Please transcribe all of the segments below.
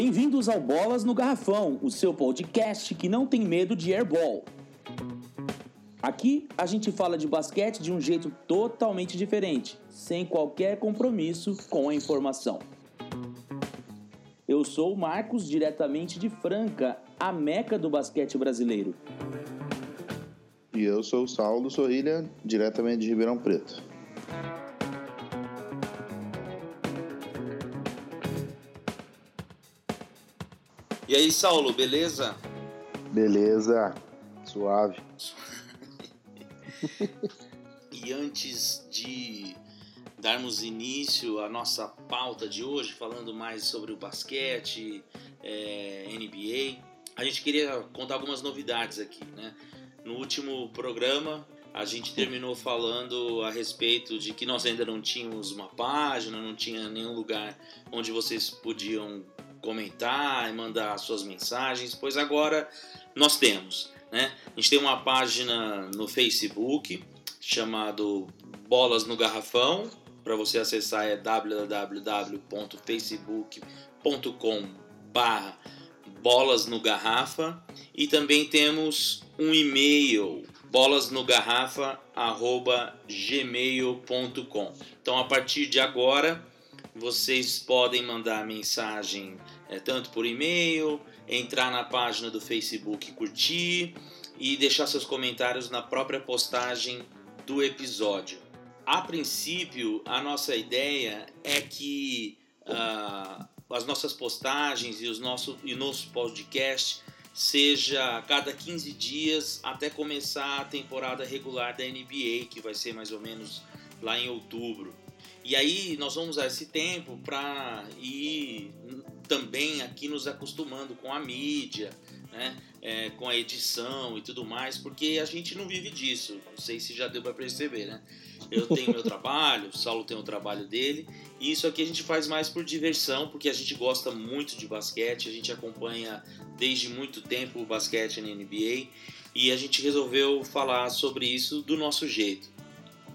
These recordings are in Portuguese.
Bem-vindos ao Bolas no Garrafão, o seu podcast que não tem medo de airball. Aqui a gente fala de basquete de um jeito totalmente diferente, sem qualquer compromisso com a informação. Eu sou o Marcos, diretamente de Franca, a meca do basquete brasileiro. E eu sou o Saulo Sorrilha, diretamente de Ribeirão Preto. E aí, Saulo, beleza? Beleza, suave. e antes de darmos início à nossa pauta de hoje, falando mais sobre o basquete, é, NBA, a gente queria contar algumas novidades aqui, né? No último programa, a gente terminou falando a respeito de que nós ainda não tínhamos uma página, não tinha nenhum lugar onde vocês podiam comentar e mandar suas mensagens, pois agora nós temos. Né? A gente tem uma página no Facebook chamado Bolas no Garrafão. Para você acessar é www.facebook.com barra Bolas no Garrafa e também temos um e-mail bolasnogarrafa@gmail.com. Então a partir de agora vocês podem mandar mensagem é, tanto por e-mail, entrar na página do Facebook, curtir e deixar seus comentários na própria postagem do episódio. A princípio, a nossa ideia é que uh, as nossas postagens e, os nosso, e nosso podcast seja cada 15 dias até começar a temporada regular da NBA, que vai ser mais ou menos lá em outubro. E aí nós vamos usar esse tempo para ir também aqui nos acostumando com a mídia, né? É, com a edição e tudo mais, porque a gente não vive disso. Não sei se já deu para perceber, né? Eu tenho meu trabalho, o Saulo tem o trabalho dele, e isso aqui a gente faz mais por diversão, porque a gente gosta muito de basquete, a gente acompanha desde muito tempo o basquete na NBA, e a gente resolveu falar sobre isso do nosso jeito.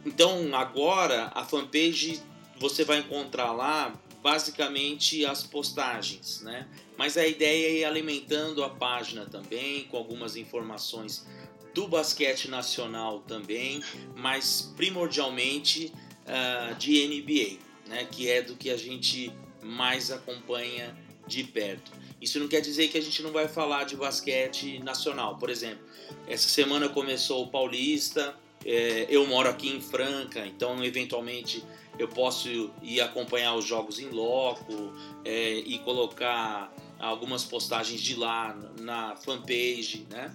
Então agora a fanpage você vai encontrar lá basicamente as postagens, né? Mas a ideia é ir alimentando a página também com algumas informações do basquete nacional também, mas primordialmente uh, de NBA, né? Que é do que a gente mais acompanha de perto. Isso não quer dizer que a gente não vai falar de basquete nacional. Por exemplo, essa semana começou o Paulista. É, eu moro aqui em Franca, então eventualmente eu posso ir acompanhar os jogos em loco é, e colocar algumas postagens de lá na fanpage, né?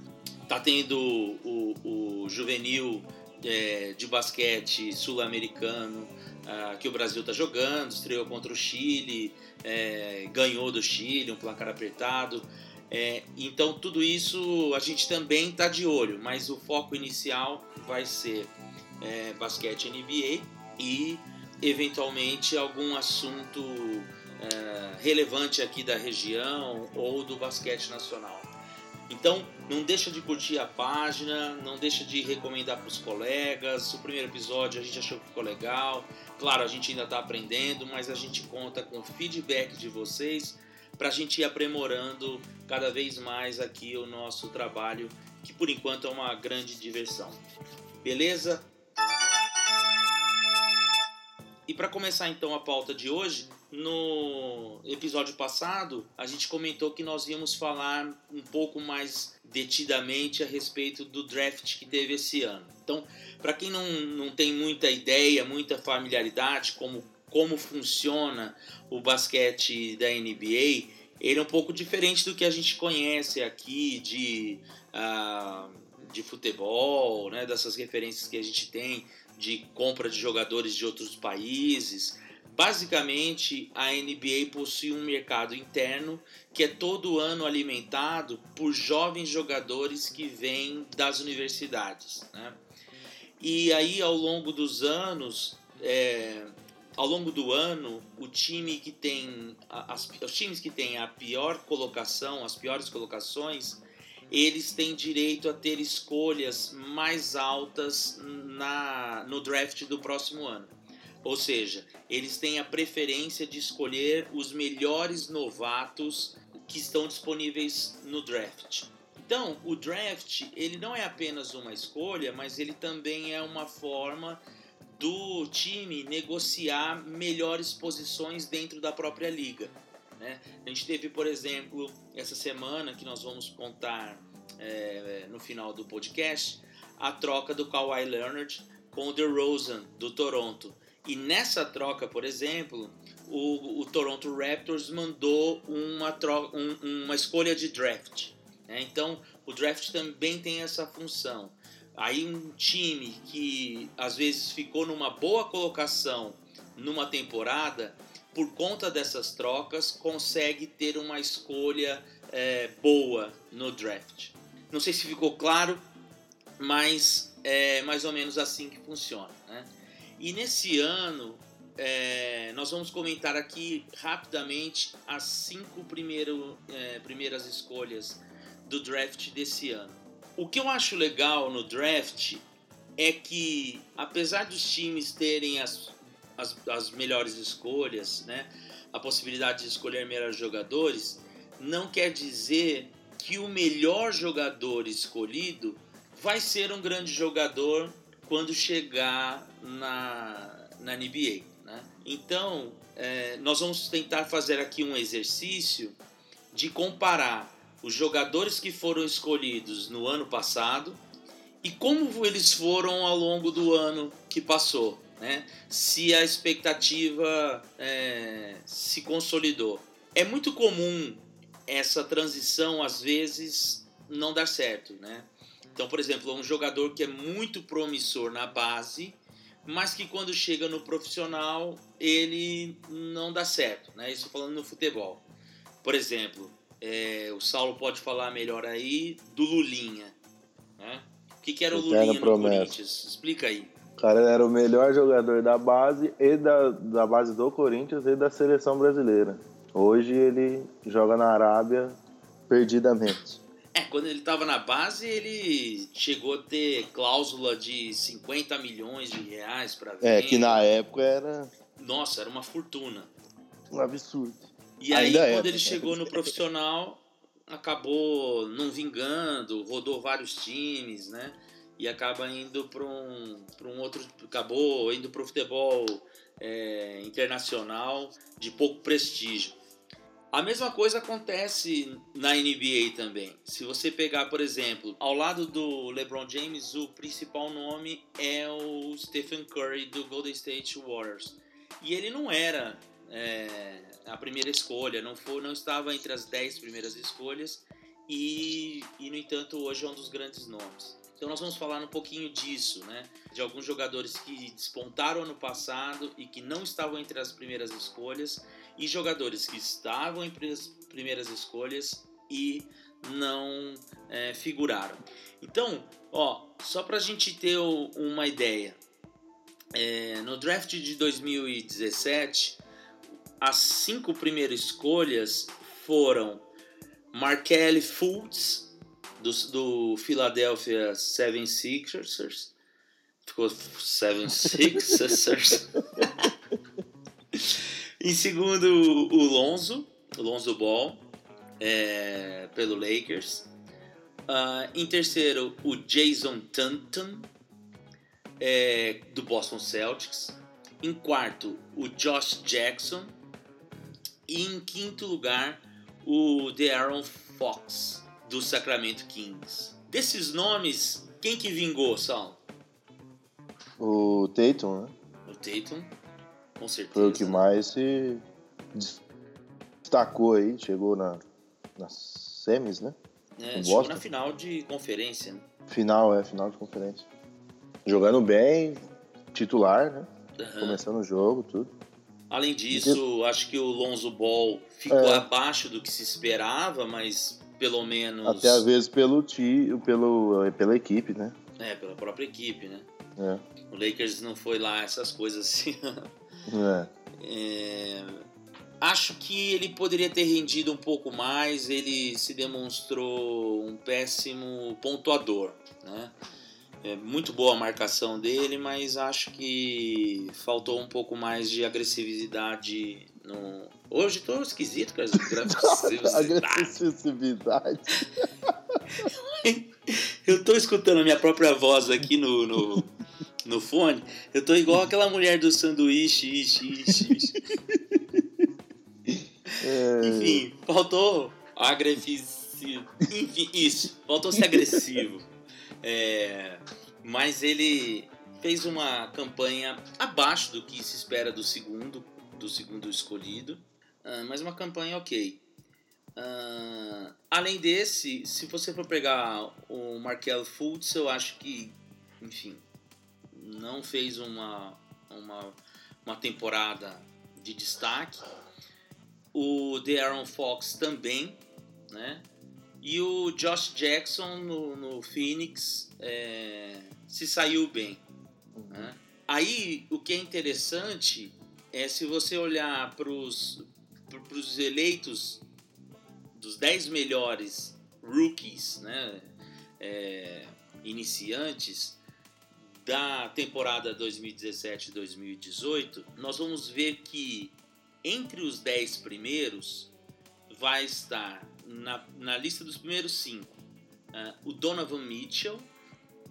Tá tendo o, o juvenil é, de basquete sul-americano uh, que o Brasil tá jogando, estreou contra o Chile, é, ganhou do Chile, um placar apertado. É, então tudo isso a gente também tá de olho, mas o foco inicial vai ser é, basquete NBA e eventualmente algum assunto é, relevante aqui da região ou do basquete nacional. Então, não deixa de curtir a página, não deixa de recomendar para os colegas. O primeiro episódio a gente achou que ficou legal. Claro, a gente ainda está aprendendo, mas a gente conta com o feedback de vocês para a gente ir aprimorando cada vez mais aqui o nosso trabalho, que por enquanto é uma grande diversão. Beleza? E para começar então a pauta de hoje, no episódio passado a gente comentou que nós íamos falar um pouco mais detidamente a respeito do draft que teve esse ano. Então, para quem não, não tem muita ideia, muita familiaridade como, como funciona o basquete da NBA, ele é um pouco diferente do que a gente conhece aqui de, uh, de futebol, né, dessas referências que a gente tem de compra de jogadores de outros países. Basicamente, a NBA possui um mercado interno que é todo ano alimentado por jovens jogadores que vêm das universidades. Né? E aí, ao longo dos anos, é, ao longo do ano, o time que tem as, os times que têm a pior colocação, as piores colocações, eles têm direito a ter escolhas mais altas na, no draft do próximo ano. Ou seja, eles têm a preferência de escolher os melhores novatos que estão disponíveis no draft. Então, o draft, ele não é apenas uma escolha, mas ele também é uma forma do time negociar melhores posições dentro da própria liga. Né? A gente teve, por exemplo, essa semana que nós vamos contar é, no final do podcast, a troca do Kawhi Leonard com o DeRozan do Toronto. E nessa troca, por exemplo, o, o Toronto Raptors mandou uma, troca, um, uma escolha de draft. Né? Então, o draft também tem essa função. Aí um time que às vezes ficou numa boa colocação numa temporada, por conta dessas trocas, consegue ter uma escolha é, boa no draft. Não sei se ficou claro, mas é mais ou menos assim que funciona. Né? E nesse ano, é, nós vamos comentar aqui rapidamente as cinco primeiro, é, primeiras escolhas do draft desse ano. O que eu acho legal no draft é que, apesar dos times terem as, as, as melhores escolhas, né, a possibilidade de escolher melhores jogadores, não quer dizer que o melhor jogador escolhido vai ser um grande jogador quando chegar na, na NBA. Né? Então, é, nós vamos tentar fazer aqui um exercício de comparar os jogadores que foram escolhidos no ano passado e como eles foram ao longo do ano que passou. Né? Se a expectativa é, se consolidou. É muito comum essa transição, às vezes, não dar certo. Né? Então, por exemplo, um jogador que é muito promissor na base, mas que quando chega no profissional ele não dá certo. Né? Isso falando no futebol. Por exemplo, é, o Saulo pode falar melhor aí do Lulinha. Né? O que, que era o Lulinha no Corinthians? Explica aí. O cara era o melhor jogador da base e da, da base do Corinthians e da seleção brasileira. Hoje ele joga na Arábia perdidamente. É, quando ele estava na base, ele chegou a ter cláusula de 50 milhões de reais para ver. É, que na época era. Nossa, era uma fortuna. Um absurdo. E aí, Ainda quando é, ele chegou no profissional, acabou não vingando, rodou vários times, né? E acaba indo para um, um outro. Acabou indo para o futebol é, internacional de pouco prestígio. A mesma coisa acontece na NBA também. Se você pegar, por exemplo, ao lado do LeBron James, o principal nome é o Stephen Curry do Golden State Warriors. E ele não era é, a primeira escolha, não, foi, não estava entre as dez primeiras escolhas e, e, no entanto, hoje é um dos grandes nomes. Então nós vamos falar um pouquinho disso, né? De alguns jogadores que despontaram ano passado e que não estavam entre as primeiras escolhas e jogadores que estavam entre as primeiras escolhas e não é, figuraram. Então, ó, só para a gente ter uma ideia, é, no draft de 2017 as cinco primeiras escolhas foram Markelly Fultz, do, do Philadelphia 76ers. Ficou 76ers. em segundo, o Lonzo, o Lonzo Ball, é, pelo Lakers. Uh, em terceiro, o Jason Tatum, é, do Boston Celtics. Em quarto, o Josh Jackson, e em quinto lugar, o De'Aaron Fox, do Sacramento Kings. Desses nomes, quem que vingou, Sal? O Tatum, né? O Tatum, com certeza. Foi o que mais se destacou aí, chegou na, nas semis, né? É, chegou na final de conferência, né? Final, é, final de conferência. Jogando bem, titular, né? Uhum. Começando o jogo, tudo. Além disso, acho que o Lonzo Ball ficou é. abaixo do que se esperava, mas pelo menos. Até às vezes pelo tio, pelo, pela equipe, né? É, pela própria equipe, né? É. O Lakers não foi lá essas coisas assim. é. É... Acho que ele poderia ter rendido um pouco mais, ele se demonstrou um péssimo pontuador, né? É muito boa a marcação dele, mas acho que faltou um pouco mais de agressividade no. Hoje tô esquisito, cara. agressividade. Eu tô escutando a minha própria voz aqui no, no, no fone. Eu tô igual aquela mulher do sanduíche. É... Enfim, faltou agressivo. Enfim, isso. Faltou ser agressivo. É, mas ele fez uma campanha abaixo do que se espera do segundo, do segundo escolhido, uh, mas uma campanha ok. Uh, além desse, se você for pegar o Markel Fultz, eu acho que, enfim, não fez uma, uma, uma temporada de destaque. O De'Aaron Fox também, né? E o Josh Jackson no, no Phoenix é, se saiu bem. Né? Aí o que é interessante é se você olhar para os eleitos dos 10 melhores rookies, né, é, iniciantes da temporada 2017-2018, nós vamos ver que entre os 10 primeiros vai estar na, na lista dos primeiros cinco uh, o Donovan Mitchell,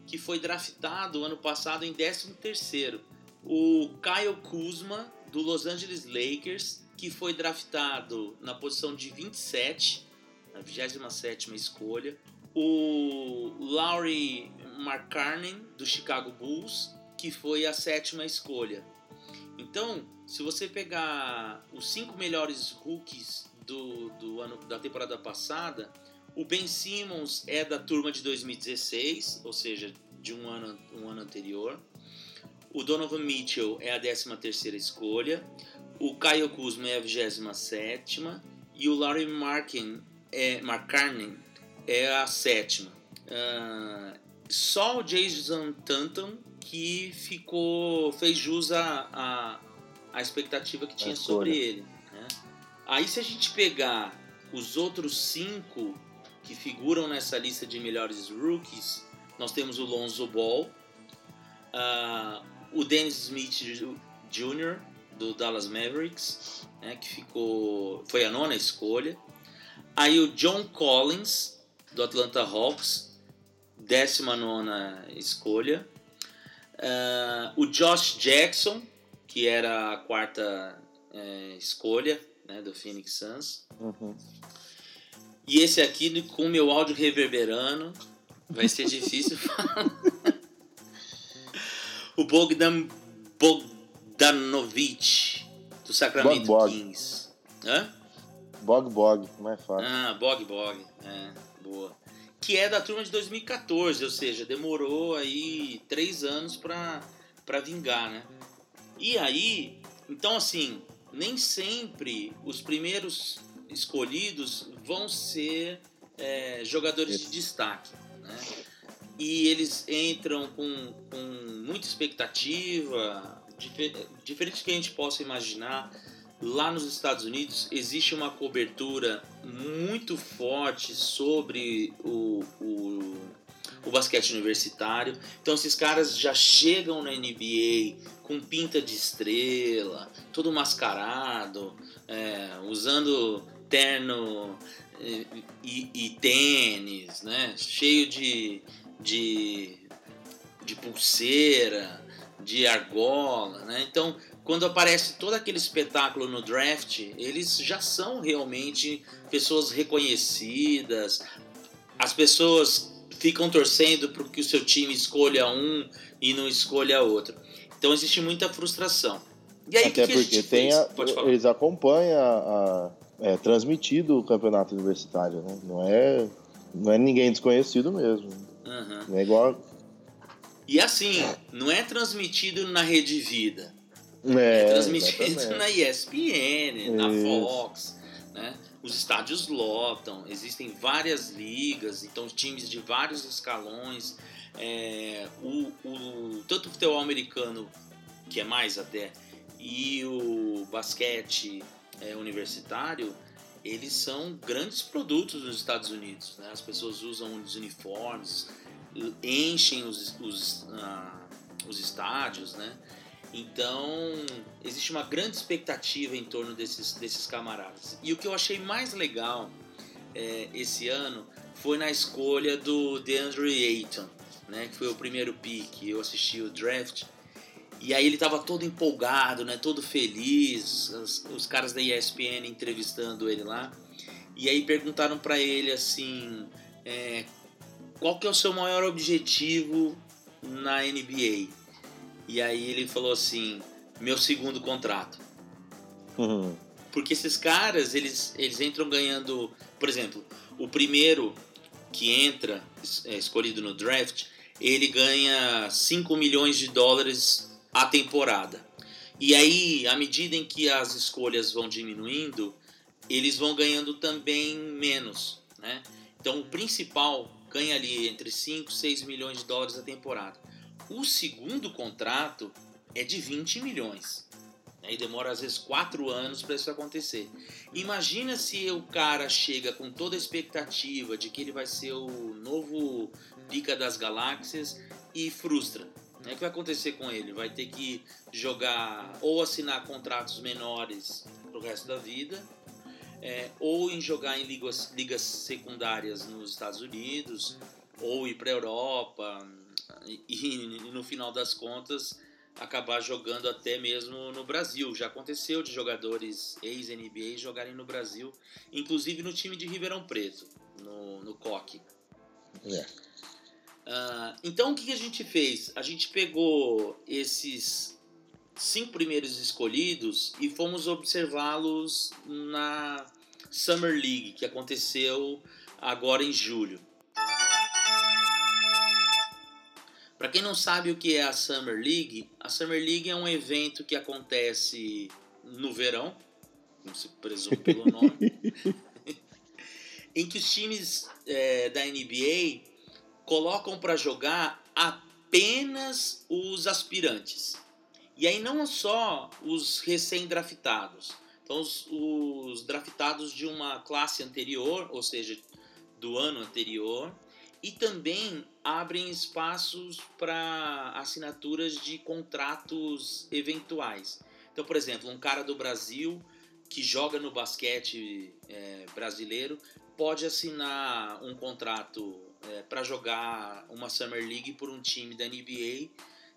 que foi draftado ano passado em 13º. O Kyle Kuzma, do Los Angeles Lakers, que foi draftado na posição de 27, na 27ª escolha. O Laurie McCarnan, do Chicago Bulls, que foi a sétima escolha. Então, se você pegar os cinco melhores rookies do, do ano da temporada passada, o Ben Simmons é da turma de 2016, ou seja, de um ano, um ano anterior. O Donovan Mitchell é a 13 terceira escolha. O Kyle Kuzma é a 27 e o Larry Markin é, Markkanen é a sétima. Uh, só o Jason Tanton que ficou fez jus a, a, a expectativa que tinha sobre ele. Aí se a gente pegar os outros cinco que figuram nessa lista de melhores rookies, nós temos o Lonzo Ball, uh, o Dennis Smith Jr. do Dallas Mavericks, né, que ficou foi a nona escolha. Aí o John Collins do Atlanta Hawks, décima nona escolha. Uh, o Josh Jackson, que era a quarta é, escolha, né, do Phoenix Suns. Uhum. E esse aqui, com meu áudio reverberando, vai ser difícil falar. o Bogdan Bogdanovic, do Sacramento Bog, Bog. Kings. Hã? Bog Bog, mais fácil. Ah, Bog Bog, é, boa. Que é da turma de 2014, ou seja, demorou aí três anos pra, pra vingar, né? E aí, então assim, nem sempre os primeiros escolhidos vão ser é, jogadores de destaque. Né? E eles entram com, com muita expectativa, diferente do que a gente possa imaginar. Lá nos Estados Unidos existe uma cobertura muito forte sobre o, o, o basquete universitário. Então esses caras já chegam na NBA com pinta de estrela, todo mascarado, é, usando terno e, e, e, tênis, né? cheio de, de, de pulseira, de argola. Né? Então, quando aparece todo aquele espetáculo no draft, eles já são realmente pessoas reconhecidas. As pessoas ficam torcendo para que o seu time escolha um e não escolha outro. Então existe muita frustração. E aí, Até que porque que tem a, eles acompanham a, a, é, transmitido o campeonato universitário, né? Não é, não é ninguém desconhecido mesmo. Uhum. Não é igual. E assim, não é transmitido na Rede Vida. É, é transmitido exatamente. na ESPN, na Fox, né? Os estádios lotam, existem várias ligas, então times de vários escalões é, o, o, tanto o futebol americano, que é mais até, e o basquete é, universitário, eles são grandes produtos nos Estados Unidos. Né? As pessoas usam os uniformes, enchem os, os, uh, os estádios, né? Então, existe uma grande expectativa em torno desses, desses camaradas. E o que eu achei mais legal é, esse ano foi na escolha do DeAndre Ayton, né, que foi o primeiro pick. Eu assisti o draft e aí ele estava todo empolgado, né, todo feliz. Os, os caras da ESPN entrevistando ele lá. E aí perguntaram para ele assim, é, qual que é o seu maior objetivo na NBA? E aí ele falou assim, meu segundo contrato. Uhum. Porque esses caras, eles, eles entram ganhando, por exemplo, o primeiro que entra, é, escolhido no draft, ele ganha 5 milhões de dólares a temporada. E aí, à medida em que as escolhas vão diminuindo, eles vão ganhando também menos, né? Então, o principal ganha ali entre 5 e 6 milhões de dólares a temporada. O segundo contrato é de 20 milhões. Aí demora às vezes quatro anos para isso acontecer. Imagina se o cara chega com toda a expectativa de que ele vai ser o novo pica das galáxias e frustra. Né? O que vai acontecer com ele? Vai ter que jogar ou assinar contratos menores pro resto da vida, é, ou em jogar em ligas, ligas secundárias nos Estados Unidos, ou ir para Europa e, e no final das contas acabar jogando até mesmo no Brasil. Já aconteceu de jogadores ex-NBA jogarem no Brasil, inclusive no time de Ribeirão Preto, no, no. É. Uh, então o que a gente fez? A gente pegou esses cinco primeiros escolhidos e fomos observá-los na Summer League, que aconteceu agora em julho. Para quem não sabe o que é a Summer League, a Summer League é um evento que acontece no verão, como se presume pelo nome, em que os times é, da NBA colocam para jogar apenas os aspirantes. E aí não só os recém-draftados. Então os, os draftados de uma classe anterior, ou seja, do ano anterior, e também abrem espaços para assinaturas de contratos eventuais. Então, por exemplo, um cara do Brasil que joga no basquete é, brasileiro pode assinar um contrato é, para jogar uma Summer League por um time da NBA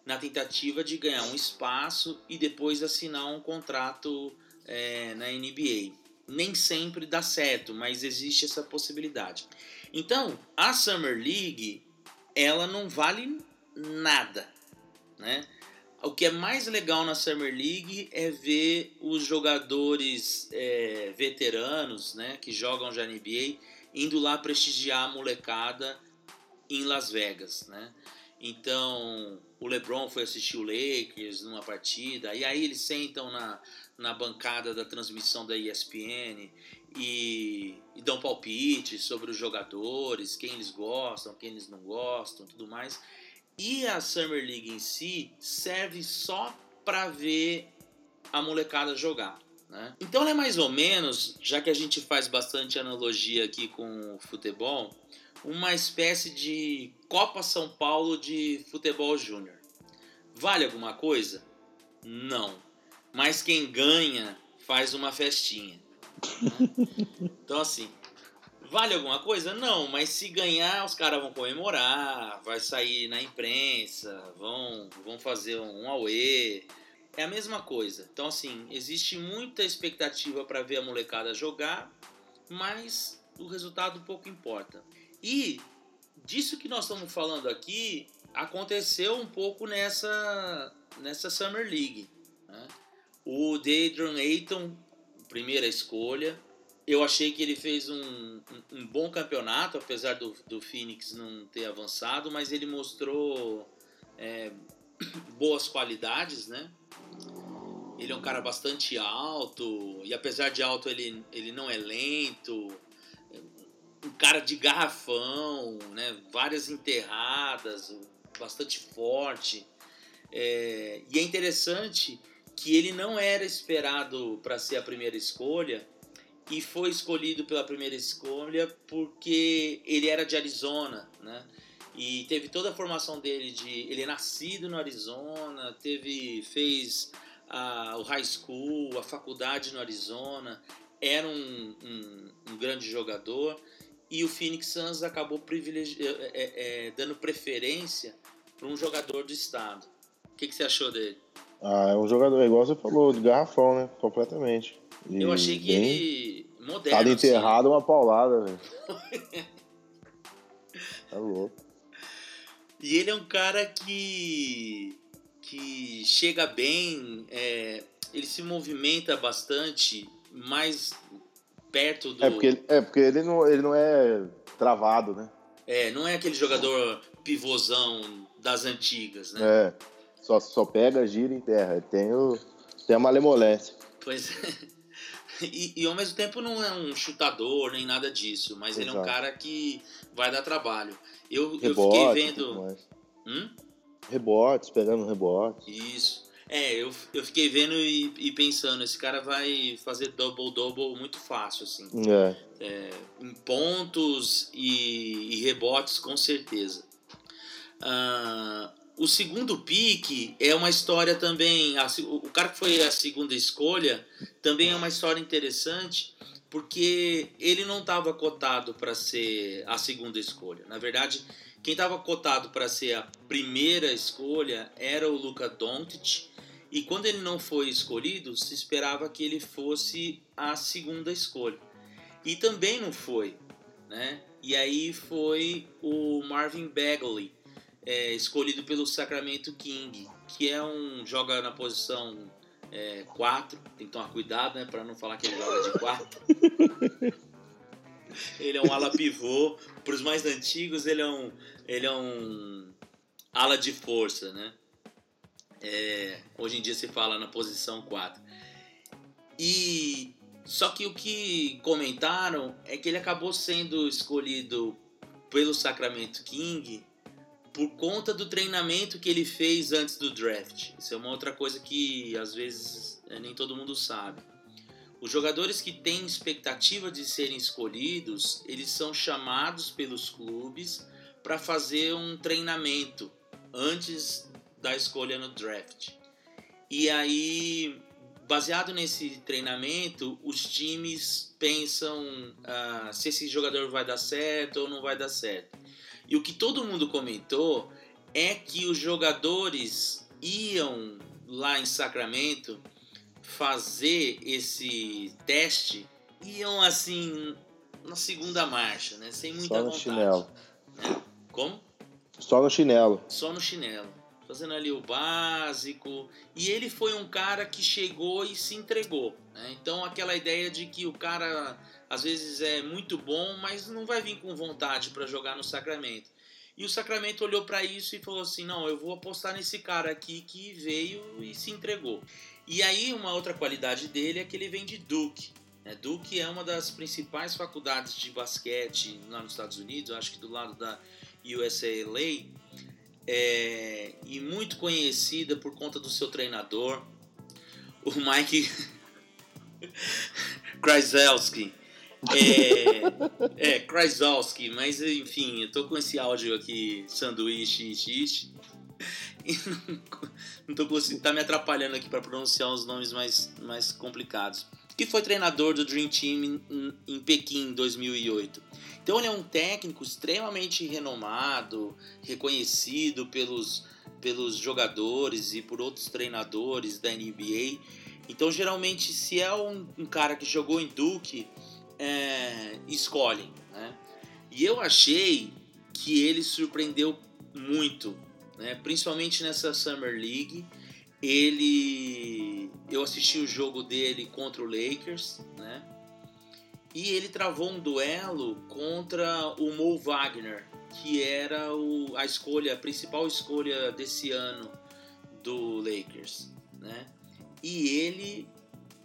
na tentativa de ganhar um espaço e depois assinar um contrato é, na NBA. Nem sempre dá certo, mas existe essa possibilidade. Então, a Summer League, ela não vale nada, né? O que é mais legal na Summer League é ver os jogadores é, veteranos, né, que jogam já NBA, indo lá prestigiar a molecada em Las Vegas, né? Então, o LeBron foi assistir o Lakers numa partida, e aí eles sentam na, na bancada da transmissão da ESPN e, e dão palpites sobre os jogadores, quem eles gostam, quem eles não gostam, tudo mais. E a Summer League em si serve só para ver a molecada jogar. Né? Então é mais ou menos, já que a gente faz bastante analogia aqui com o futebol, uma espécie de Copa São Paulo de futebol júnior. Vale alguma coisa? Não. Mas quem ganha faz uma festinha. Então, assim, vale alguma coisa? Não, mas se ganhar, os caras vão comemorar, vai sair na imprensa, vão, vão fazer um auê. É a mesma coisa. Então, assim, existe muita expectativa para ver a molecada jogar, mas o resultado pouco importa. E disso que nós estamos falando aqui aconteceu um pouco nessa, nessa Summer League. Né? O Deidron Ayton primeira escolha. Eu achei que ele fez um, um, um bom campeonato, apesar do, do Phoenix não ter avançado, mas ele mostrou é, boas qualidades, né? Ele é um cara bastante alto, e apesar de alto, ele, ele não é lento. Um cara de garrafão, né? Várias enterradas, bastante forte. É, e é interessante que ele não era esperado para ser a primeira escolha e foi escolhido pela primeira escolha porque ele era de Arizona, né? e teve toda a formação dele de ele é nascido no Arizona, teve fez a, o high school, a faculdade no Arizona, era um, um, um grande jogador e o Phoenix Suns acabou privilegi é, é, dando preferência para um jogador do estado. O que, que você achou dele? Ah, é um jogador, igual você falou, de garrafão, né? Completamente. E eu achei que bem... ele. Moderno. Cada assim. enterrado assim. uma paulada, velho. tá louco. E ele é um cara que. Que chega bem, é, ele se movimenta bastante, mais perto do. É porque, ele, é porque ele, não, ele não é travado, né? É, não é aquele jogador pivôzão das antigas, né? É. Só, só pega, gira em terra. Ele tem, o, tem a malemolência. Pois é. E, e, ao mesmo tempo não é um chutador nem nada disso, mas Exato. ele é um cara que vai dar trabalho. Eu, Rebote, eu fiquei vendo. Hum? Rebotes, pegando rebotes. Isso. É, eu, eu fiquei vendo e, e pensando, esse cara vai fazer double-double muito fácil, assim. É. é em pontos e, e, rebotes, com certeza. Uh, o segundo pique é uma história também. A, o cara que foi a segunda escolha também é uma história interessante, porque ele não estava cotado para ser a segunda escolha. Na verdade, quem estava cotado para ser a primeira escolha era o Luca Doncic. E quando ele não foi escolhido, se esperava que ele fosse a segunda escolha. E também não foi, né? E aí foi o Marvin Bagley, é, escolhido pelo Sacramento King, que é um joga na posição 4, é, tem que tomar cuidado, né, para não falar que ele joga de 4. ele é um ala pivô, para os mais antigos ele é um ele é um ala de força, né? É, hoje em dia se fala na posição 4. E só que o que comentaram é que ele acabou sendo escolhido pelo Sacramento King por conta do treinamento que ele fez antes do draft. Isso é uma outra coisa que às vezes é, nem todo mundo sabe. Os jogadores que têm expectativa de serem escolhidos, eles são chamados pelos clubes para fazer um treinamento antes da escolha no draft. E aí, baseado nesse treinamento, os times pensam uh, se esse jogador vai dar certo ou não vai dar certo. E o que todo mundo comentou é que os jogadores iam lá em Sacramento fazer esse teste, iam assim na segunda marcha, né? Sem muita Só no vontade. Chinelo. Né? Como? Só no chinelo. Só no chinelo. Fazendo ali o básico. E ele foi um cara que chegou e se entregou. Né? Então aquela ideia de que o cara às vezes é muito bom, mas não vai vir com vontade para jogar no Sacramento. E o Sacramento olhou para isso e falou assim: não, eu vou apostar nesse cara aqui que veio e se entregou. E aí, uma outra qualidade dele é que ele vem de Duke. Né? Duke é uma das principais faculdades de basquete lá nos Estados Unidos, acho que do lado da USALA, é, e muito conhecida por conta do seu treinador, o Mike Krzyzewski. É, é Krzyzewski, mas enfim, eu tô com esse áudio aqui, sanduíche, xixi. Tô conseguindo, tá me atrapalhando aqui para pronunciar os nomes mais, mais complicados. Que foi treinador do Dream Team em, em Pequim em 2008. Então ele é um técnico extremamente renomado, reconhecido pelos, pelos jogadores e por outros treinadores da NBA. Então geralmente se é um, um cara que jogou em Duke é, escolhem. Né? E eu achei que ele surpreendeu muito, né? principalmente nessa Summer League. Ele, eu assisti o jogo dele contra o Lakers, né? E ele travou um duelo contra o Mo Wagner, que era o, a escolha, a principal escolha desse ano do Lakers, né? E ele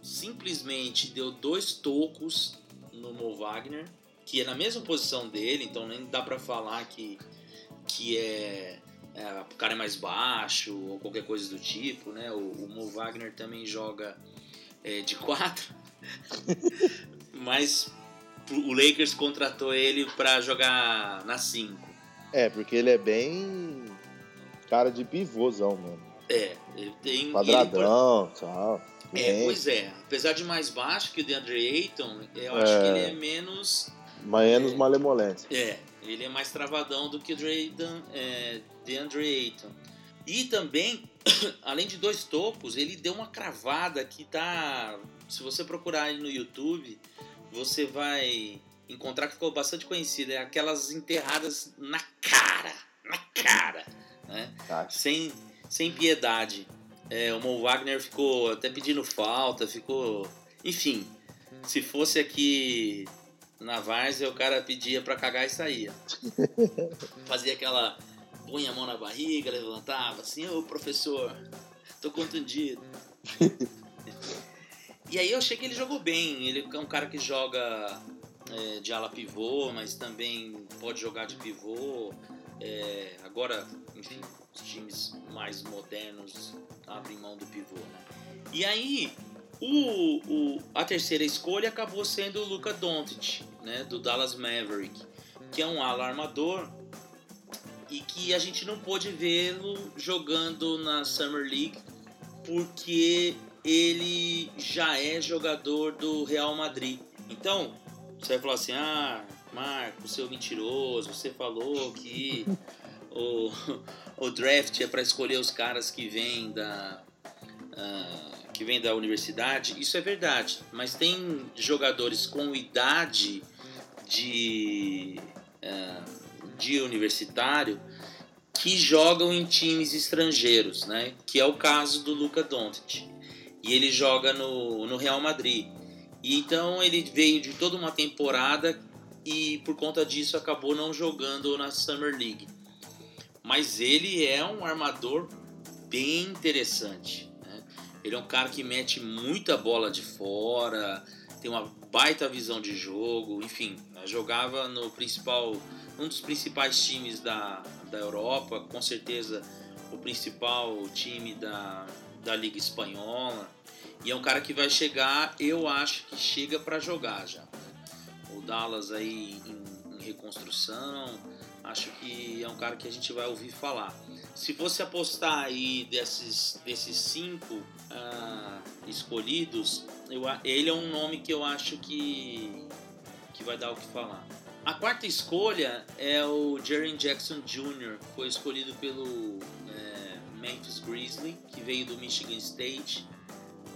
simplesmente deu dois tocos no Mo Wagner, que é na mesma posição dele, então nem dá para falar que, que é, é, o cara é mais baixo ou qualquer coisa do tipo, né? O, o Mo Wagner também joga é, de quatro, mas o Lakers contratou ele para jogar na 5. É, porque ele é bem cara de pivôzão, mano. É, ele tem. Quadradão, ele... tal. É, pois é. Apesar de mais baixo que o DeAndre Ayton, eu acho que ele é menos. Menos é, malemolente. É, ele é mais travadão do que o Drayden, é, DeAndre Ayton. E também, além de dois tocos, ele deu uma cravada que tá. Se você procurar ele no YouTube, você vai encontrar que ficou bastante conhecida. É aquelas enterradas na cara. Na cara. Né? Sem, sem piedade. É, o Mo Wagner ficou até pedindo falta, ficou. Enfim, se fosse aqui na Várzea, o cara pedia pra cagar e saía. Fazia aquela. punha a mão na barriga, levantava assim, ô professor, tô contundido. e aí eu achei que ele jogou bem. Ele é um cara que joga é, de ala pivô, mas também pode jogar de pivô. É, agora, enfim, os times mais modernos abrem mão do pivô, né? E aí, o, o, a terceira escolha acabou sendo o Luca Doncic, né, do Dallas Maverick, que é um ala armador e que a gente não pôde vê-lo jogando na Summer League porque ele já é jogador do Real Madrid. Então, você vai falar assim: ah, Marco, seu mentiroso, você falou que o, o draft é para escolher os caras que vêm da. Uh, que vem da universidade, isso é verdade, mas tem jogadores com idade de, uh, de universitário que jogam em times estrangeiros, né? Que é o caso do Luca Doncic. E ele joga no, no Real Madrid. E então ele veio de toda uma temporada e por conta disso acabou não jogando na Summer League. Mas ele é um armador bem interessante. Né? Ele é um cara que mete muita bola de fora, tem uma baita visão de jogo, enfim, né? jogava no principal, um dos principais times da, da Europa, com certeza o principal time da, da Liga Espanhola. E é um cara que vai chegar, eu acho que chega para jogar já. O Dallas aí em, em, reconstrução, acho que é um cara que a gente vai ouvir falar. Se fosse apostar aí desses, desses cinco uh, escolhidos, eu, ele é um nome que eu acho que, que vai dar o que falar. A quarta escolha é o Jaren Jackson Jr., que foi escolhido pelo é, Memphis Grizzly, que veio do Michigan State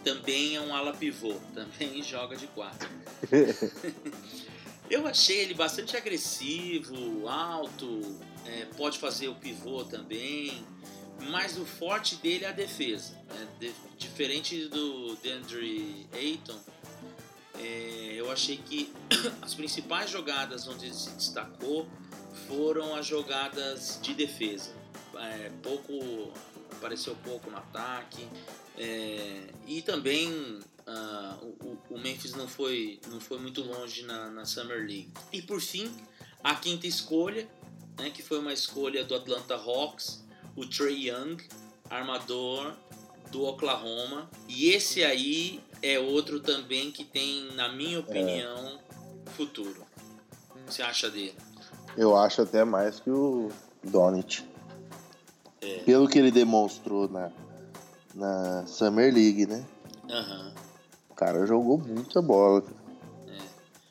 também é um ala pivô, também joga de quatro. Eu achei ele bastante agressivo, alto, é, pode fazer o pivô também, mas o forte dele é a defesa. Né? De, diferente do DeAndre Ayton, é, eu achei que as principais jogadas onde ele se destacou foram as jogadas de defesa. É, pouco apareceu pouco no ataque, é, e também uh, o, o, Memphis não foi, não foi muito longe na, na Summer League. E por fim, a quinta escolha, né, que foi uma escolha do Atlanta Hawks, o Trey Young, armador do Oklahoma. E esse aí é outro também que tem, na minha opinião, é. futuro. O que você acha dele? Eu acho até mais que o Donit. É. Pelo que ele demonstrou na, na Summer League, né? Uhum. O cara jogou muita bola.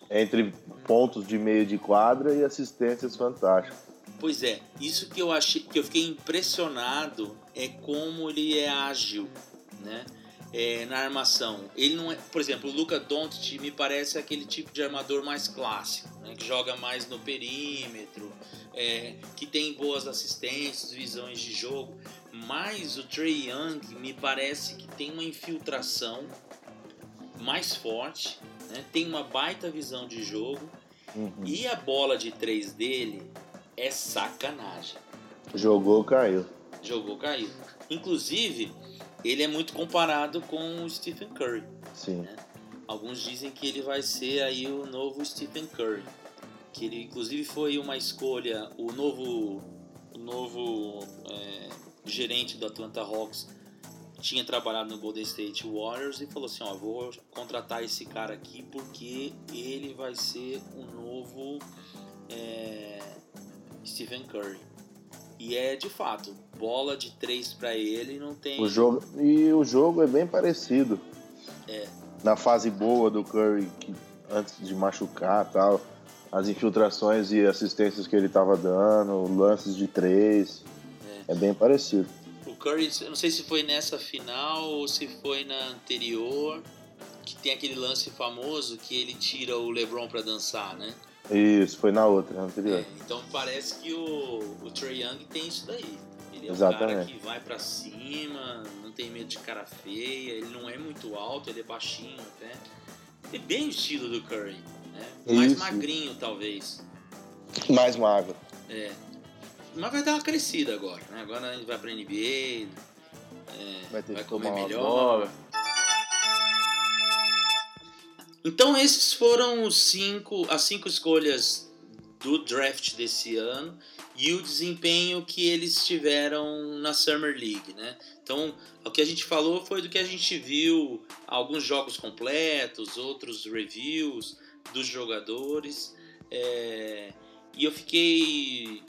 É. Entre pontos de meio de quadra e assistências fantásticas. Pois é, isso que eu achei, que eu fiquei impressionado é como ele é ágil, né? É, na armação. Ele não é, por exemplo, o Luca Doncic me parece aquele tipo de armador mais clássico, né? que joga mais no perímetro, é, que tem boas assistências, visões de jogo. Mas o Trey Young me parece que tem uma infiltração mais forte, né? tem uma baita visão de jogo uhum. e a bola de três dele é sacanagem. Jogou, caiu. Jogou, caiu. Inclusive, ele é muito comparado com o Stephen Curry. Sim. Né? Alguns dizem que ele vai ser aí o novo Stephen Curry. Que ele, inclusive, foi uma escolha, o novo, o novo é, gerente do Atlanta Hawks tinha trabalhado no Golden State Warriors e falou assim, ó, vou contratar esse cara aqui porque ele vai ser o novo é, Stephen Curry. E é de fato, bola de três para ele não tem. O jogo, e o jogo é bem parecido. É. Na fase boa do Curry, que, antes de machucar tal, as infiltrações e assistências que ele estava dando, lances de três. É. é bem parecido. Curry, eu não sei se foi nessa final ou se foi na anterior, que tem aquele lance famoso que ele tira o LeBron para dançar, né? Isso, foi na outra, na anterior. É, então parece que o, o Trey Young tem isso daí. Ele é Exatamente. um cara que vai para cima, não tem medo de cara feia, ele não é muito alto, ele é baixinho até. É bem o estilo do Curry, né? Mais isso. magrinho, talvez. Mais magro. É. Mas vai dar uma crescida agora, né? Agora ele vai pra NBA, é, vai, vai comer melhor. Então esses foram os cinco, as cinco escolhas do draft desse ano e o desempenho que eles tiveram na Summer League, né? Então, o que a gente falou foi do que a gente viu, alguns jogos completos, outros reviews dos jogadores, é, e eu fiquei,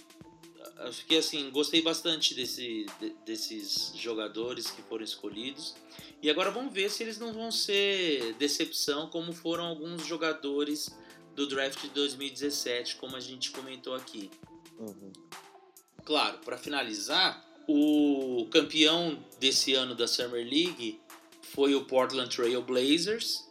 eu fiquei assim, gostei bastante desse, desses jogadores que foram escolhidos. E agora vamos ver se eles não vão ser decepção, como foram alguns jogadores do draft de 2017, como a gente comentou aqui. Uhum. Claro, para finalizar, o campeão desse ano da Summer League foi o Portland Trail Blazers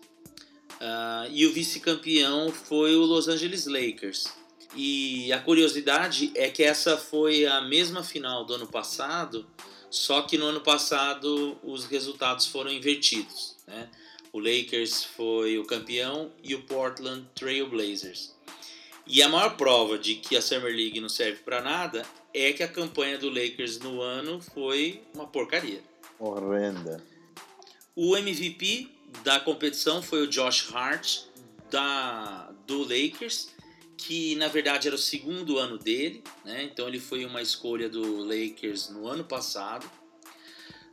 uh, e o vice-campeão foi o Los Angeles Lakers. E a curiosidade é que essa foi a mesma final do ano passado, só que no ano passado os resultados foram invertidos. Né? O Lakers foi o campeão e o Portland Trail Blazers. E a maior prova de que a Summer League não serve para nada é que a campanha do Lakers no ano foi uma porcaria. Horrenda. O MVP da competição foi o Josh Hart da, do Lakers que na verdade era o segundo ano dele, né? então ele foi uma escolha do Lakers no ano passado.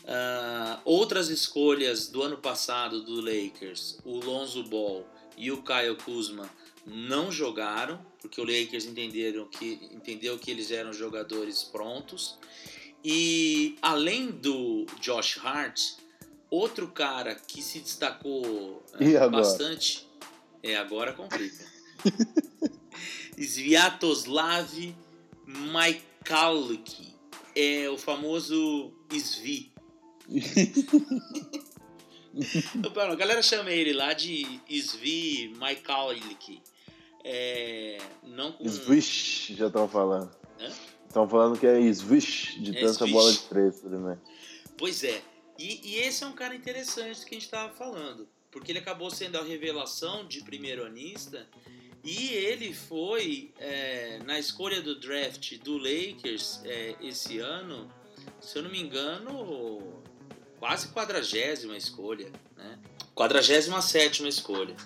Uh, outras escolhas do ano passado do Lakers, o Lonzo Ball e o Kyle Kuzma não jogaram, porque o Lakers entenderam que, entendeu que eles eram jogadores prontos. E além do Josh Hart, outro cara que se destacou uh, bastante. É, agora complica. Sviatoslav Maikalki. É o famoso Svi. a galera chama ele lá de Svi Maikalki. É, não com... Swish, já estão falando. Estão falando que é Swish, de é tanta swish. bola de três, né? Pois é. E, e, esse é um cara interessante que a gente estava falando. Porque ele acabou sendo a revelação de primeiro anista e ele foi, é, na escolha do draft do Lakers é, esse ano, se eu não me engano, quase quadragésima escolha, né? Quadragésima sétima escolha.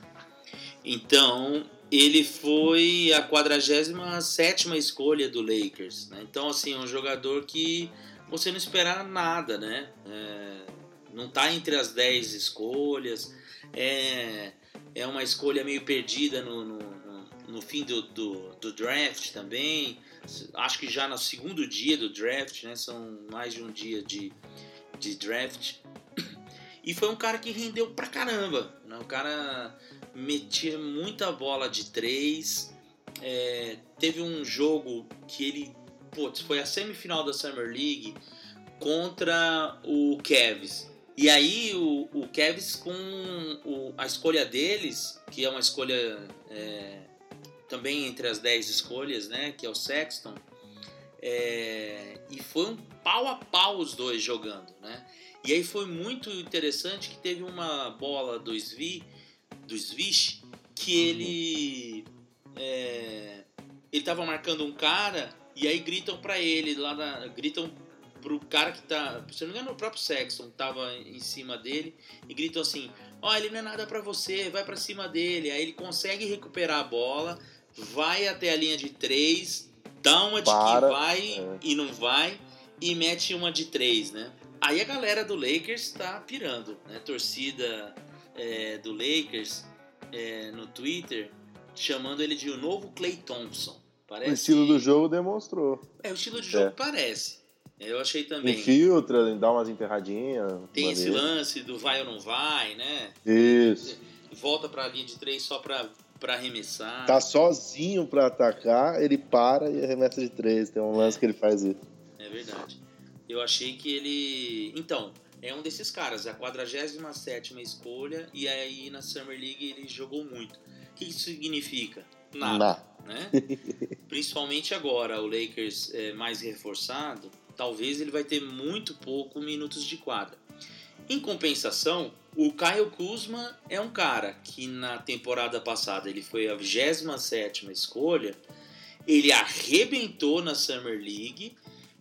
Então, ele foi a quadragésima sétima escolha do Lakers. Né? Então, assim, um jogador que você não espera nada, né? É, não está entre as 10 escolhas. É, é uma escolha meio perdida no, no no fim do, do, do, draft também. Acho que já no segundo dia do draft, né? São mais de um dia de, de draft. E foi um cara que rendeu pra caramba. Né? O cara metia muita bola de três. É, teve um jogo que ele. Putz, foi a semifinal da Summer League contra o Cavs. E aí o, o Cavs com o, a escolha deles, que é uma escolha é, também entre as 10 escolhas, né, que é o Sexton. É, e foi um pau a pau os dois jogando, né? E aí foi muito interessante que teve uma bola do Svi, do Svish, que uhum. ele é, ele tava marcando um cara e aí gritam para ele lá na, gritam pro cara que tá, se não me engano, o próprio Sexton tava em cima dele e gritam assim: "Ó, oh, ele não é nada para você, vai para cima dele". Aí ele consegue recuperar a bola, vai até a linha de três, dá uma de Para, que vai é. e não vai e mete uma de três, né? Aí a galera do Lakers tá pirando, né? Torcida é, do Lakers é, no Twitter chamando ele de o novo Clay Thompson. Parece... O estilo do jogo demonstrou. É, o estilo de jogo é. parece. Eu achei também. Infiltra, dá umas enterradinhas. Tem esse lance do vai ou não vai, né? Isso. Volta pra linha de três só pra, pra arremessar. Tá sozinho pra atacar, ele para e arremessa de três. Tem um lance é. que ele faz isso. É verdade. Eu achei que ele. Então, é um desses caras, a 47 escolha, e aí na Summer League ele jogou muito. O que isso significa? Nada. Né? Principalmente agora, o Lakers é mais reforçado, talvez ele vai ter muito pouco minutos de quadra. Em compensação, o Kyle Kuzma é um cara que na temporada passada ele foi a 27 escolha, ele arrebentou na Summer League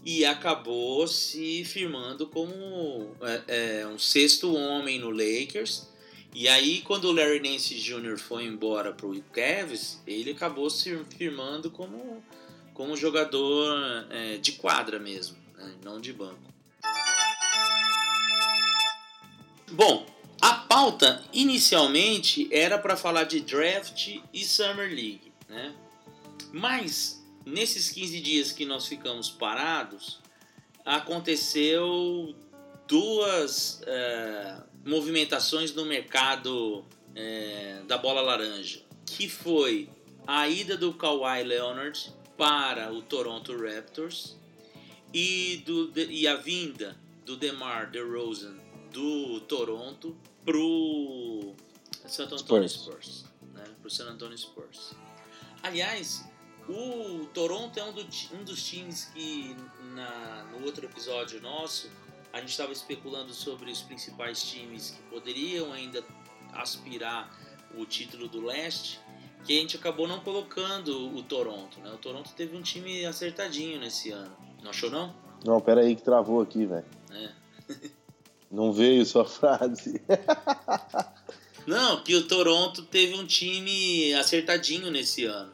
e acabou se firmando como é, é, um sexto homem no Lakers. E aí, quando o Larry Nance Jr. foi embora para o Cavs, ele acabou se firmando como, como jogador é, de quadra mesmo, né? não de banco. Bom, a pauta inicialmente era para falar de draft e Summer League, né? Mas nesses 15 dias que nós ficamos parados, aconteceu duas é, movimentações no mercado é, da bola laranja, que foi a ida do Kawhi Leonard para o Toronto Raptors e, do, e a vinda do DeMar DeRozan do Toronto pro San Antonio Spurs, Spurs né? pro San Antonio Spurs. Aliás, o Toronto é um, do, um dos times que na, no outro episódio nosso a gente estava especulando sobre os principais times que poderiam ainda aspirar o título do leste, que a gente acabou não colocando o Toronto. Né? O Toronto teve um time acertadinho nesse ano. Não achou não? Não, pera aí que travou aqui, velho. É. não veio sua frase. não, que o Toronto teve um time acertadinho nesse ano.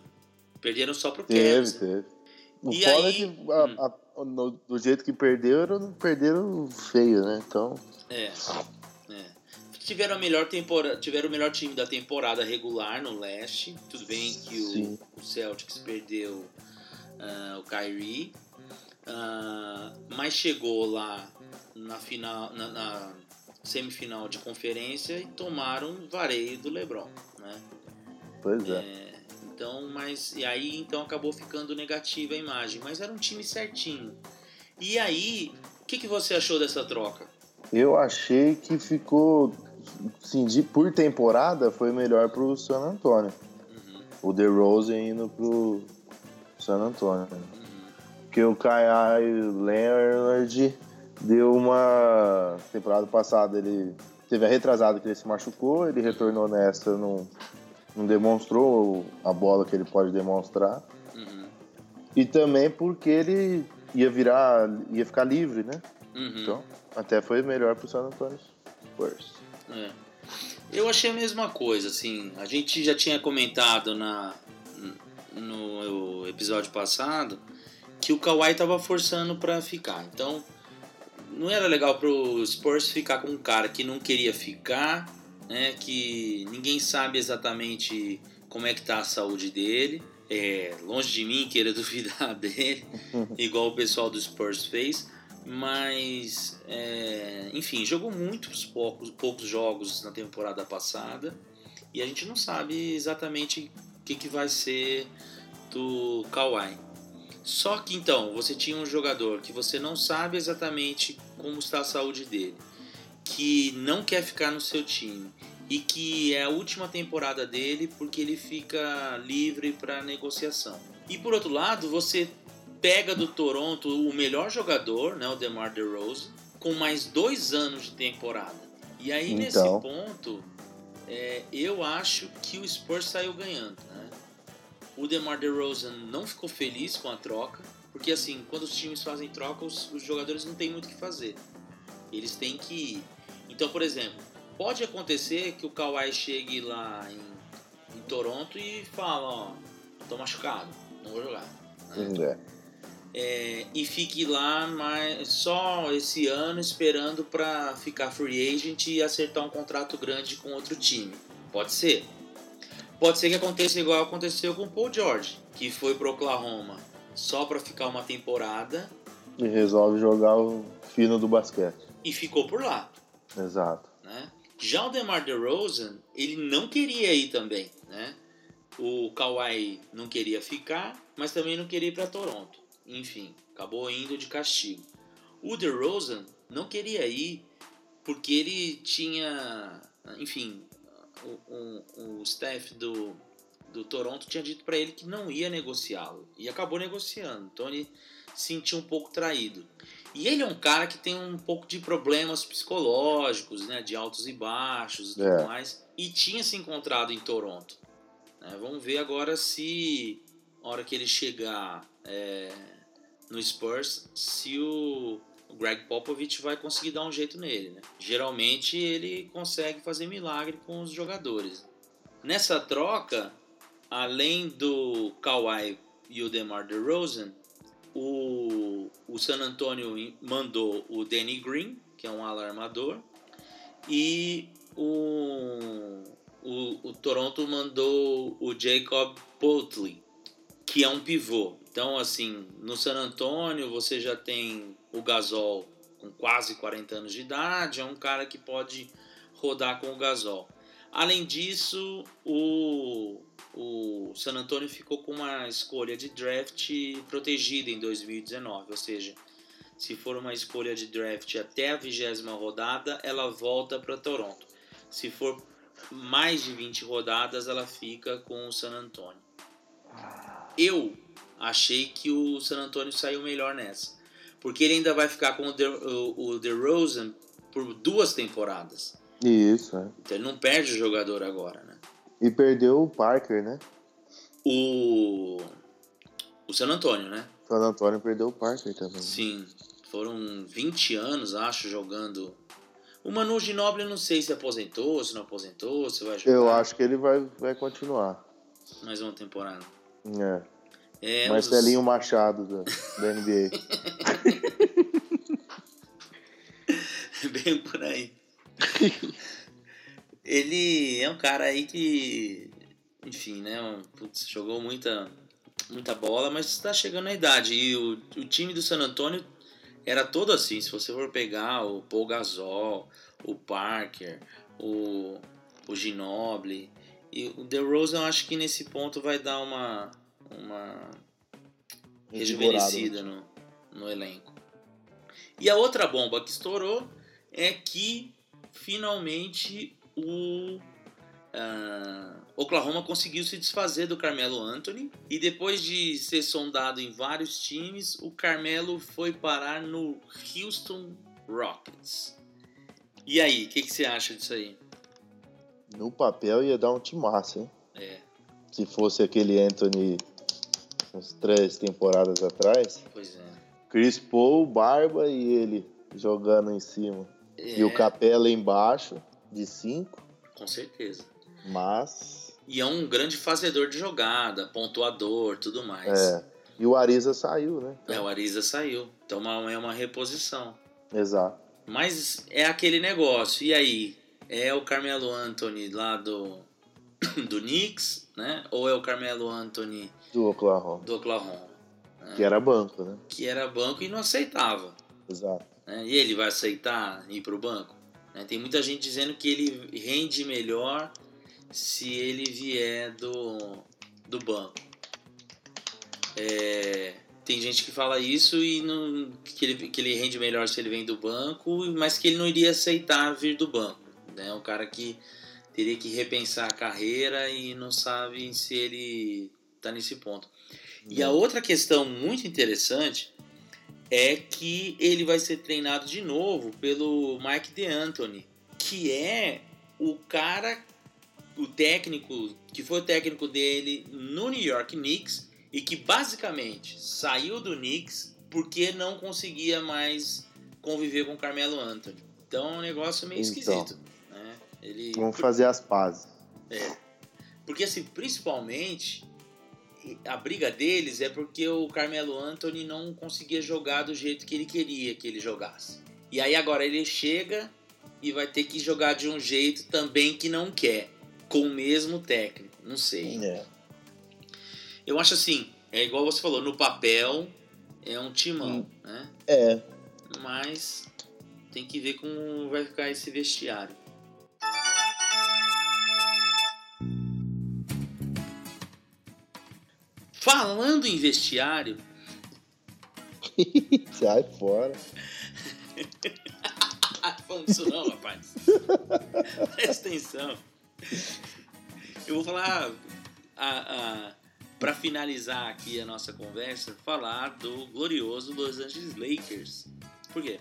Perderam só pro Cavs. Teve, teve. O e foda aí, é que a, hum. a, no, do jeito que perderam, perderam feio, né? Então. É. é. Tiveram, a melhor temporada, tiveram o melhor time da temporada regular no leste. Tudo bem que o, o Celtics perdeu uh, o Kyrie. Uh, mas chegou lá na final na, na, semifinal de conferência e tomaram vareio do LeBron, né? Pois é. é então, mas e aí então acabou ficando negativa a imagem, mas era um time certinho. E aí, o que, que você achou dessa troca? Eu achei que ficou, sim, de, por temporada foi melhor pro San Antonio. Uhum. O DeRozan indo pro San Antonio. Porque o Kyle Leonard deu uma temporada passada ele teve a retrasada que ele se machucou, ele retornou nessa num não demonstrou a bola que ele pode demonstrar. Uhum. E também porque ele ia virar, ia ficar livre, né? Uhum. Então, até foi melhor pro San Antonio Spurs. É. Eu achei a mesma coisa, assim. A gente já tinha comentado na, no episódio passado que o Kawhi tava forçando para ficar. Então, não era legal pro Spurs ficar com um cara que não queria ficar né, que ninguém sabe exatamente como é que está a saúde dele. É, longe de mim queira duvidar dele, igual o pessoal do Spurs fez. Mas, é, enfim, jogou muitos poucos, poucos jogos na temporada passada e a gente não sabe exatamente o que, que vai ser do Kawhi. Só que então, você tinha um jogador que você não sabe exatamente como está a saúde dele que não quer ficar no seu time e que é a última temporada dele porque ele fica livre para negociação. E por outro lado, você pega do Toronto o melhor jogador, né, o DeMar DeRozan, com mais dois anos de temporada. E aí então... nesse ponto, é, eu acho que o Spurs saiu ganhando. Né? O DeMar DeRozan não ficou feliz com a troca, porque assim, quando os times fazem troca, os, os jogadores não têm muito o que fazer. Eles têm que então, por exemplo, pode acontecer que o Kawhi chegue lá em, em Toronto e fala, ó, tô machucado, não vou jogar. Né? É. É, e fique lá mais, só esse ano esperando para ficar free agent e acertar um contrato grande com outro time. Pode ser. Pode ser que aconteça igual aconteceu com o Paul George, que foi pro Oklahoma só para ficar uma temporada. E resolve jogar o fino do basquete. E ficou por lá. Exato. Né? Já o DeMar DeRozan, ele não queria ir também, né? O Kawhi não queria ficar, mas também não queria ir para Toronto. Enfim, acabou indo de castigo. O DeRozan não queria ir porque ele tinha, enfim, o, o, o staff do, do Toronto tinha dito para ele que não ia negociá-lo e acabou negociando. Então ele se sentiu um pouco traído. E ele é um cara que tem um pouco de problemas psicológicos, né, de altos e baixos e tudo é. mais, e tinha se encontrado em Toronto. É, vamos ver agora se, na hora que ele chegar é, no Spurs, se o, o Greg Popovich vai conseguir dar um jeito nele. Né? Geralmente ele consegue fazer milagre com os jogadores. Nessa troca, além do Kawhi e o DeMar DeRozan, o, o San Antonio mandou o Danny Green, que é um alarmador, e o, o, o Toronto mandou o Jacob Potley, que é um pivô. Então, assim, no San Antonio você já tem o Gasol com quase 40 anos de idade, é um cara que pode rodar com o Gasol. Além disso, o, o San Antonio ficou com uma escolha de draft protegida em 2019, ou seja, se for uma escolha de draft até a vigésima rodada, ela volta para Toronto. Se for mais de 20 rodadas, ela fica com o San Antonio. Eu achei que o San Antonio saiu melhor nessa, porque ele ainda vai ficar com o, De, o, o DeRozan por duas temporadas. Isso, é. Então ele não perde o jogador agora, né? E perdeu o Parker, né? O. O San Antônio, né? O San Antônio perdeu o Parker também. Sim. Foram 20 anos, acho, jogando. O Manu Ginobili, eu não sei se aposentou, se não aposentou, se vai jogar. Eu acho que ele vai, vai continuar. Mais uma temporada. É. é Marcelinho os... Machado da, da NBA. Bem por aí. ele é um cara aí que, enfim, né, putz, jogou muita, muita bola, mas está chegando na idade. E o, o time do San Antonio era todo assim. Se você for pegar o Paul Gasol, o Parker, o, o Ginobili e o DeRozan, eu acho que nesse ponto vai dar uma uma rejuvenescida no, no elenco. E a outra bomba que estourou é que finalmente o uh, Oklahoma conseguiu se desfazer do Carmelo Anthony e depois de ser sondado em vários times, o Carmelo foi parar no Houston Rockets. E aí, o que, que, você acha disso aí? No papel ia dar um timaço, hein? É. Se fosse aquele Anthony uns três temporadas atrás. Pois é. Chris Paul, Barba e ele jogando em cima. É. E o Capela embaixo, de 5. Com certeza. Mas. E é um grande fazedor de jogada, pontuador, tudo mais. É. E o Ariza saiu, né? É, o Ariza saiu. Então é uma reposição. Exato. Mas é aquele negócio. E aí? É o Carmelo Anthony lá do, do Knicks, né? Ou é o Carmelo Anthony do Oklahoma? Do Oklahoma. Que era banco, né? Que era banco e não aceitava. Exato. Né? E ele vai aceitar ir para o banco? Né? Tem muita gente dizendo que ele rende melhor se ele vier do, do banco. É, tem gente que fala isso e não, que, ele, que ele rende melhor se ele vem do banco, mas que ele não iria aceitar vir do banco. Né? Um cara que teria que repensar a carreira e não sabe se ele está nesse ponto. E a outra questão muito interessante é que ele vai ser treinado de novo pelo Mike DeAnthony, que é o cara, o técnico, que foi o técnico dele no New York Knicks e que basicamente saiu do Knicks porque não conseguia mais conviver com Carmelo Anthony. Então é um negócio meio então, esquisito. Né? Ele... Vamos fazer as pazes. É. Porque assim, principalmente a briga deles é porque o Carmelo Anthony não conseguia jogar do jeito que ele queria que ele jogasse. E aí agora ele chega e vai ter que jogar de um jeito também que não quer, com o mesmo técnico. Não sei. É. Eu acho assim, é igual você falou, no papel é um timão, Hum. né? É. Mas tem que ver como vai ficar esse vestiário. Falando em vestiário, Sai fora. Falando isso não, rapaz. Presta atenção. Eu vou falar, a, para finalizar aqui a nossa conversa, falar do glorioso Los Angeles Lakers. Por quê?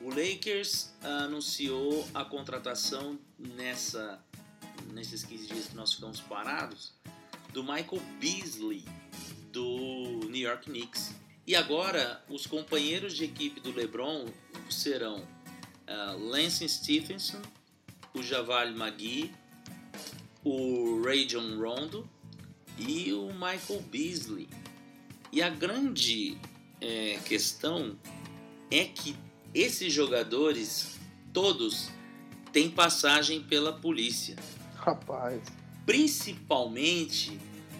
O Lakers anunciou a contratação nessa, nesses 15 dias que nós ficamos parados do Michael Beasley do New York Knicks. E agora os companheiros de equipe do LeBron serão uh, Lance Stephenson, o Javal McGee, o Rajon Rondo e o Michael Beasley. E a grande é, questão é que esses jogadores todos têm passagem pela polícia, Rapaz. Principalmente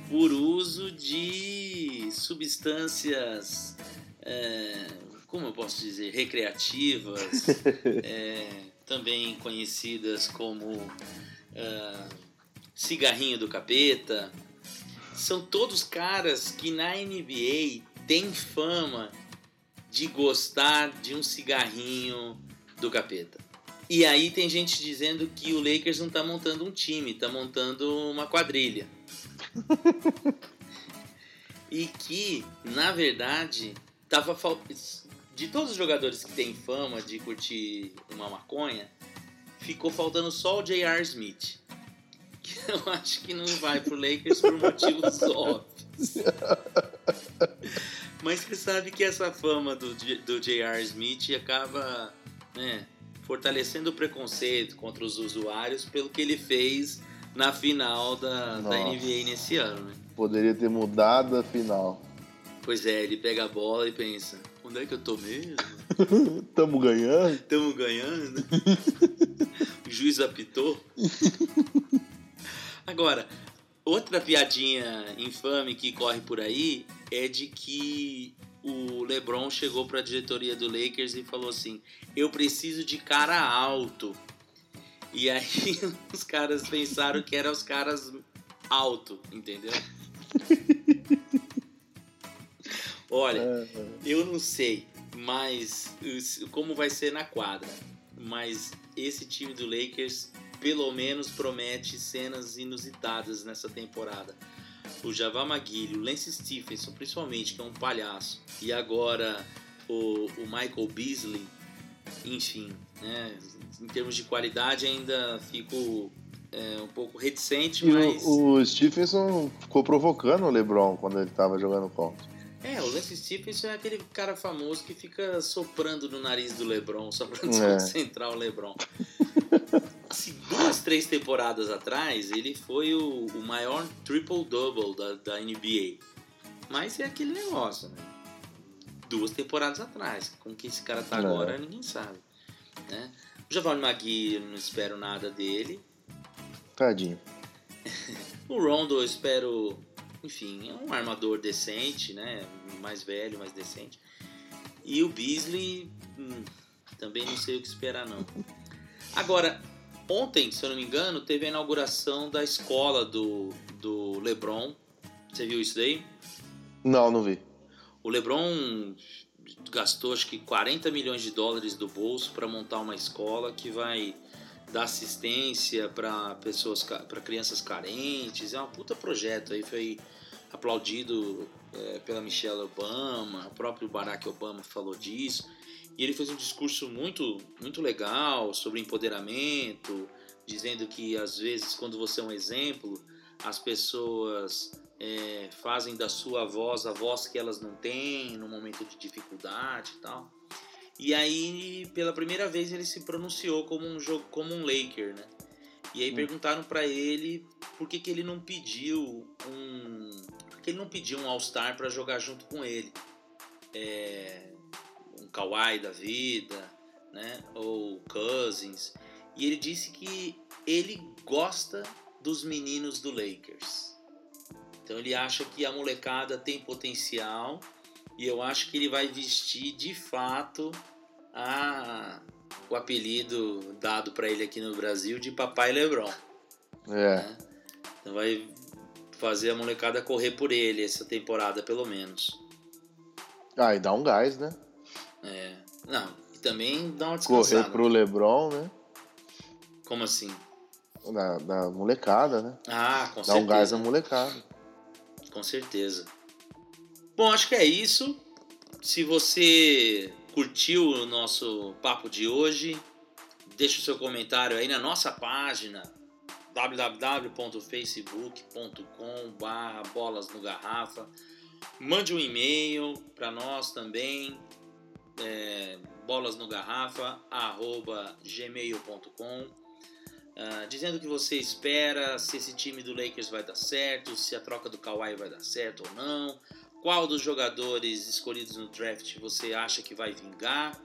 por uso de substâncias, é, como eu posso dizer, recreativas, é, também conhecidas como é, cigarrinho do capeta. São todos caras que na NBA têm fama de gostar de um cigarrinho do capeta. E aí tem gente dizendo que o Lakers não tá montando um time, tá montando uma quadrilha. e que, na verdade, tava fal... de todos os jogadores que têm fama de curtir uma maconha, ficou faltando só o J.R. Smith. Que eu acho que não vai pro Lakers por motivos óbvios. Mas você sabe que essa fama do, do J.R. Smith acaba né, fortalecendo o preconceito contra os usuários pelo que ele fez na final da, da. NBA nesse ano. Né? Poderia ter mudado a final. Pois é, ele pega a bola e pensa: onde é que eu tô mesmo? Tamo ganhando? Estamos ganhando? o juiz apitou. Agora, outra piadinha infame que corre por aí é de que o LeBron chegou para a diretoria do Lakers e falou assim: "Eu preciso de cara alto". E aí os caras pensaram que eram os caras alto, entendeu? Olha, É, eu não sei, mas como vai ser na quadra. Mas esse time do Lakers, pelo menos, promete cenas inusitadas nessa temporada. O Javal McGee, o Lance Stephenson, principalmente, que é um palhaço. E agora o, o Michael Beasley, enfim, né? Em termos de qualidade ainda fico é, um pouco reticente, E mas... o, o Stephenson ficou provocando o LeBron quando ele tava jogando contra. É, o Lance Stephenson é aquele cara famoso que fica soprando no nariz do LeBron, só pra É. desconcentrar o LeBron. Se duas, três temporadas atrás, ele foi o, o maior triple-double da, da NBA. Mas é aquele negócio, né? Duas temporadas atrás. Como que esse cara tá É. agora, ninguém sabe. Né? O Javon Magui, eu não espero nada dele. Tadinho. O Rondo eu espero, enfim, é um armador decente, né? Mais velho, mais decente. E o Beasley, hum, também não sei o que esperar não. Agora, ontem, se eu não me engano, teve a inauguração da escola do, do LeBron. Você viu isso daí? Não, não vi. O LeBron gastou acho que 40 milhões de dólares do bolso para montar uma escola que vai dar assistência para pessoas para crianças carentes. É um puta projeto aí foi aplaudido é, pela Michelle Obama, o próprio Barack Obama falou disso. E ele fez um discurso muito muito legal sobre empoderamento, dizendo que às vezes quando você é um exemplo, as pessoas é, fazem da sua voz a voz que elas não têm no momento de dificuldade e tal. E aí, pela primeira vez, ele se pronunciou como um jogo, como um Laker, né? E aí Hum. perguntaram pra ele por que, que ele não pediu um, por que ele não pediu um All-Star para jogar junto com ele, é, um Kawhi da vida, né? Ou Cousins. E ele disse que ele gosta dos meninos do Lakers. Então ele acha que a molecada tem potencial e eu acho que ele vai vestir de fato a, o apelido dado para ele aqui no Brasil de Papai Lebron. É. Né? Então vai fazer a molecada correr por ele essa temporada, pelo menos. Ah, e dá um gás, né? É. Não, e também dá uma descansada. Correr pro Lebron, né? Como assim? Da, da molecada, né? Ah, com dá certeza. Dá um gás na molecada com certeza. Bom, acho que é isso. Se você curtiu o nosso papo de hoje, deixe o seu comentário aí na nossa página www.facebook.com bolas no garrafa mande um e-mail para nós também é, bolas no garrafa arroba gmail.com Uh, dizendo que você espera, se esse time do Lakers vai dar certo, se a troca do Kawhi vai dar certo ou não, qual dos jogadores escolhidos no draft você acha que vai vingar.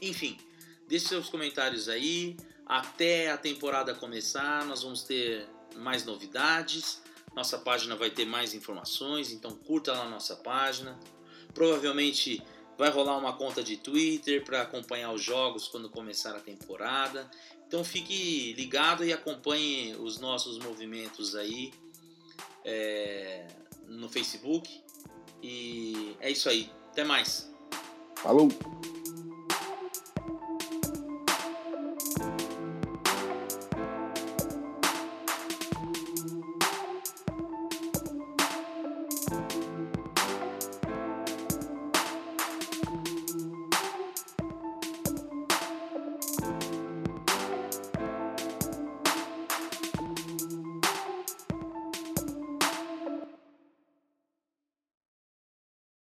Enfim, deixe seus comentários aí. Até a temporada começar, nós vamos ter mais novidades. Nossa página vai ter mais informações, então curta lá nossa página. Provavelmente vai rolar uma conta de Twitter para acompanhar os jogos quando começar a temporada. Então fique ligado e acompanhe os nossos movimentos aí é, no Facebook. E é isso aí. Até mais. Falou!